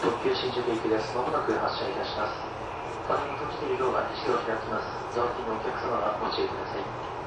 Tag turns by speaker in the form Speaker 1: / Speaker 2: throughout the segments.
Speaker 1: 特急新宿行きです。まもなく発車いたします。鍵の閉じているドアが一度開きます。座付近のお客様はご注意ください。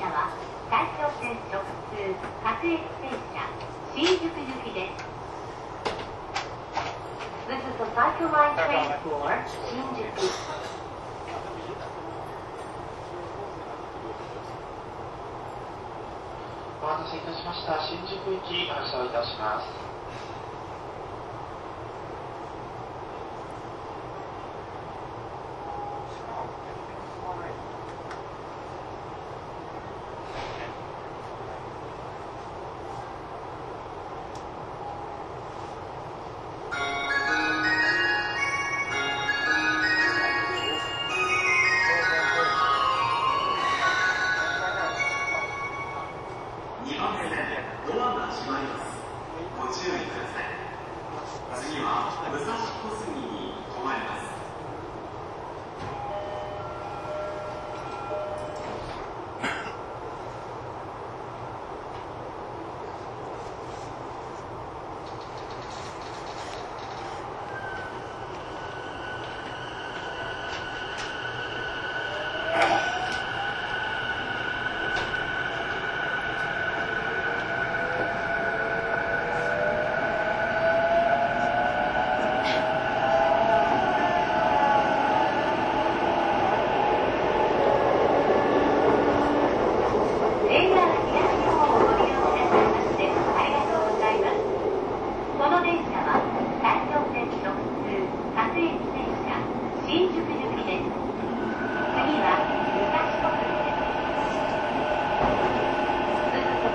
Speaker 2: 車は埼京線直通各駅停車新宿行きです This is the Cycle Line train for 新宿
Speaker 3: お待たせいたしました。新宿行き発車いたします。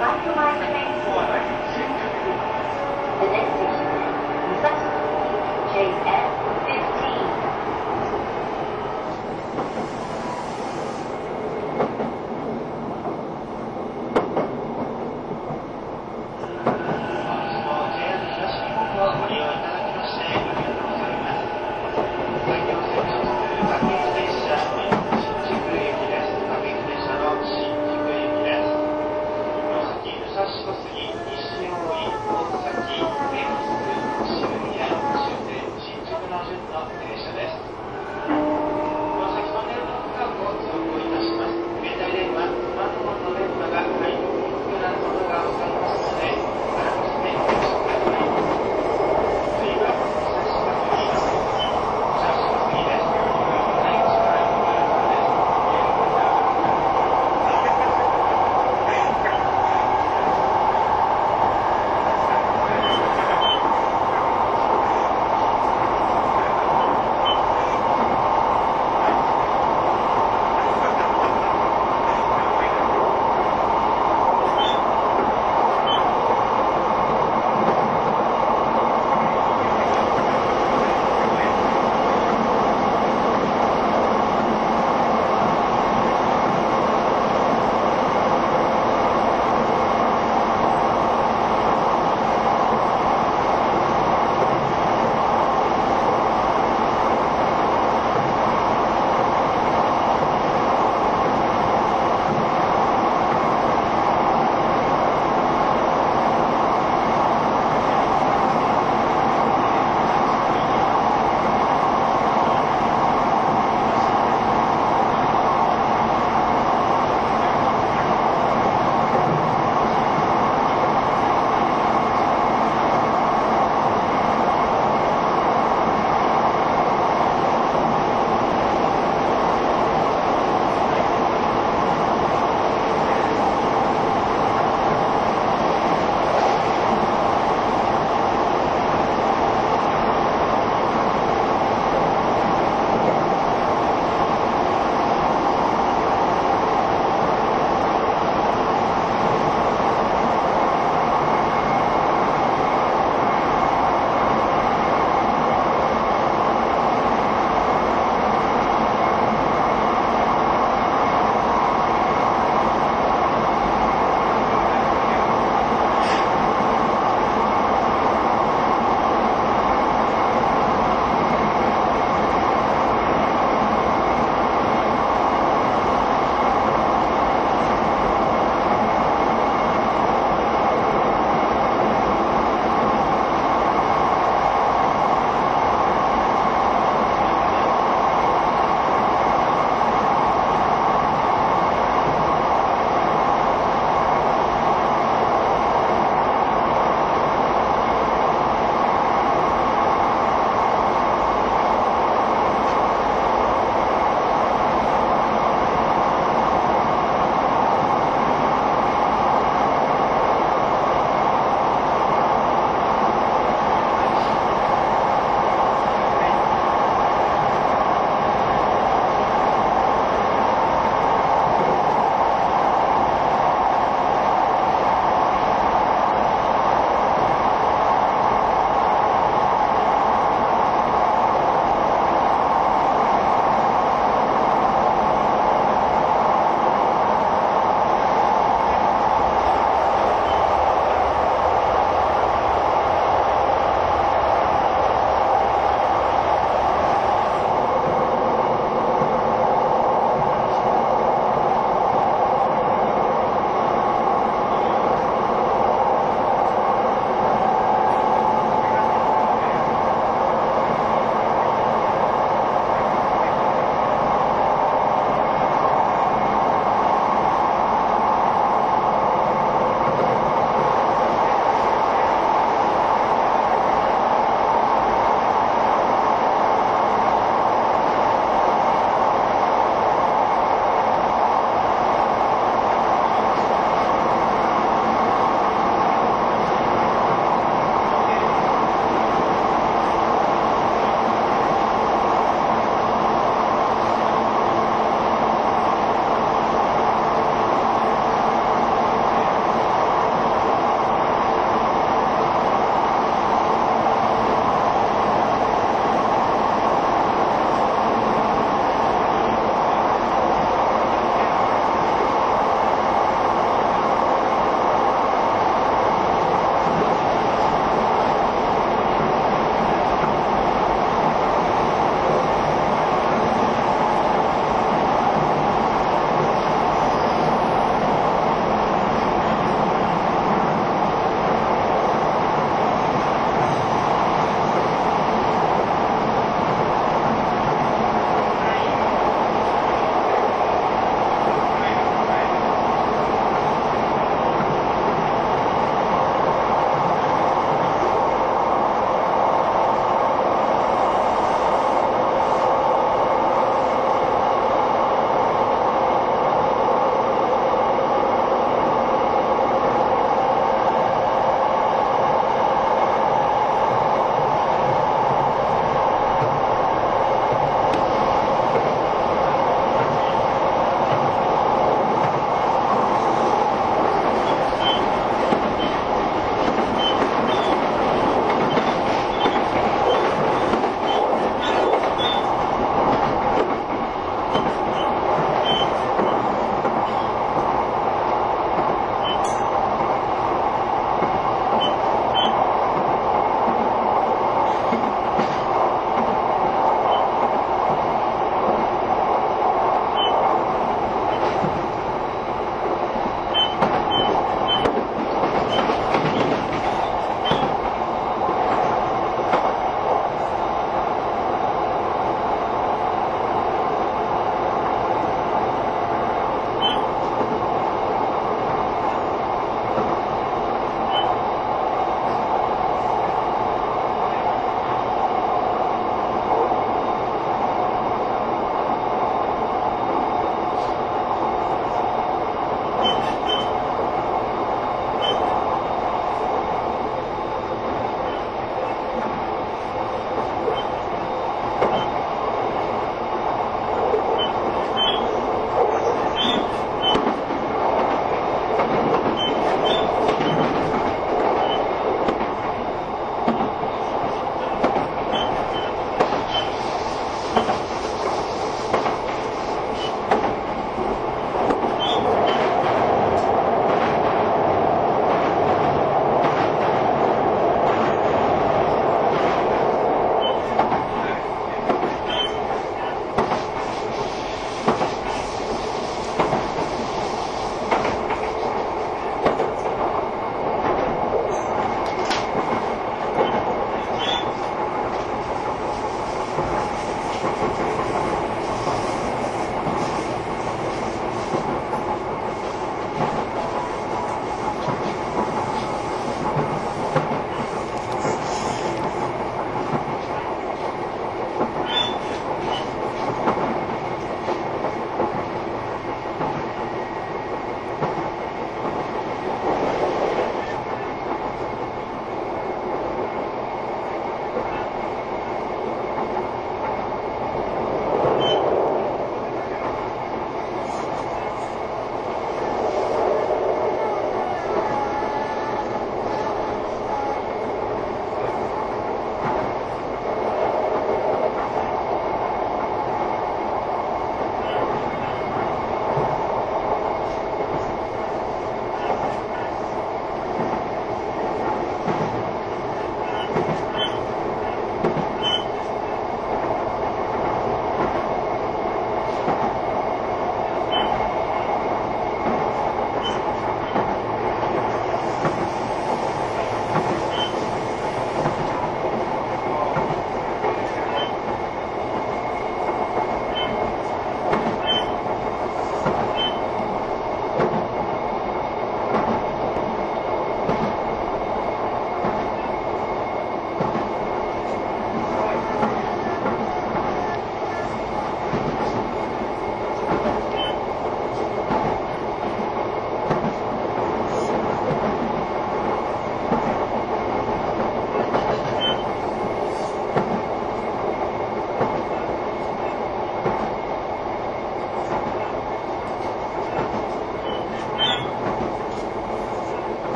Speaker 4: Back to my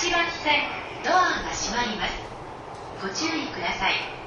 Speaker 4: 8番線ドアが閉まります。ご注意ください。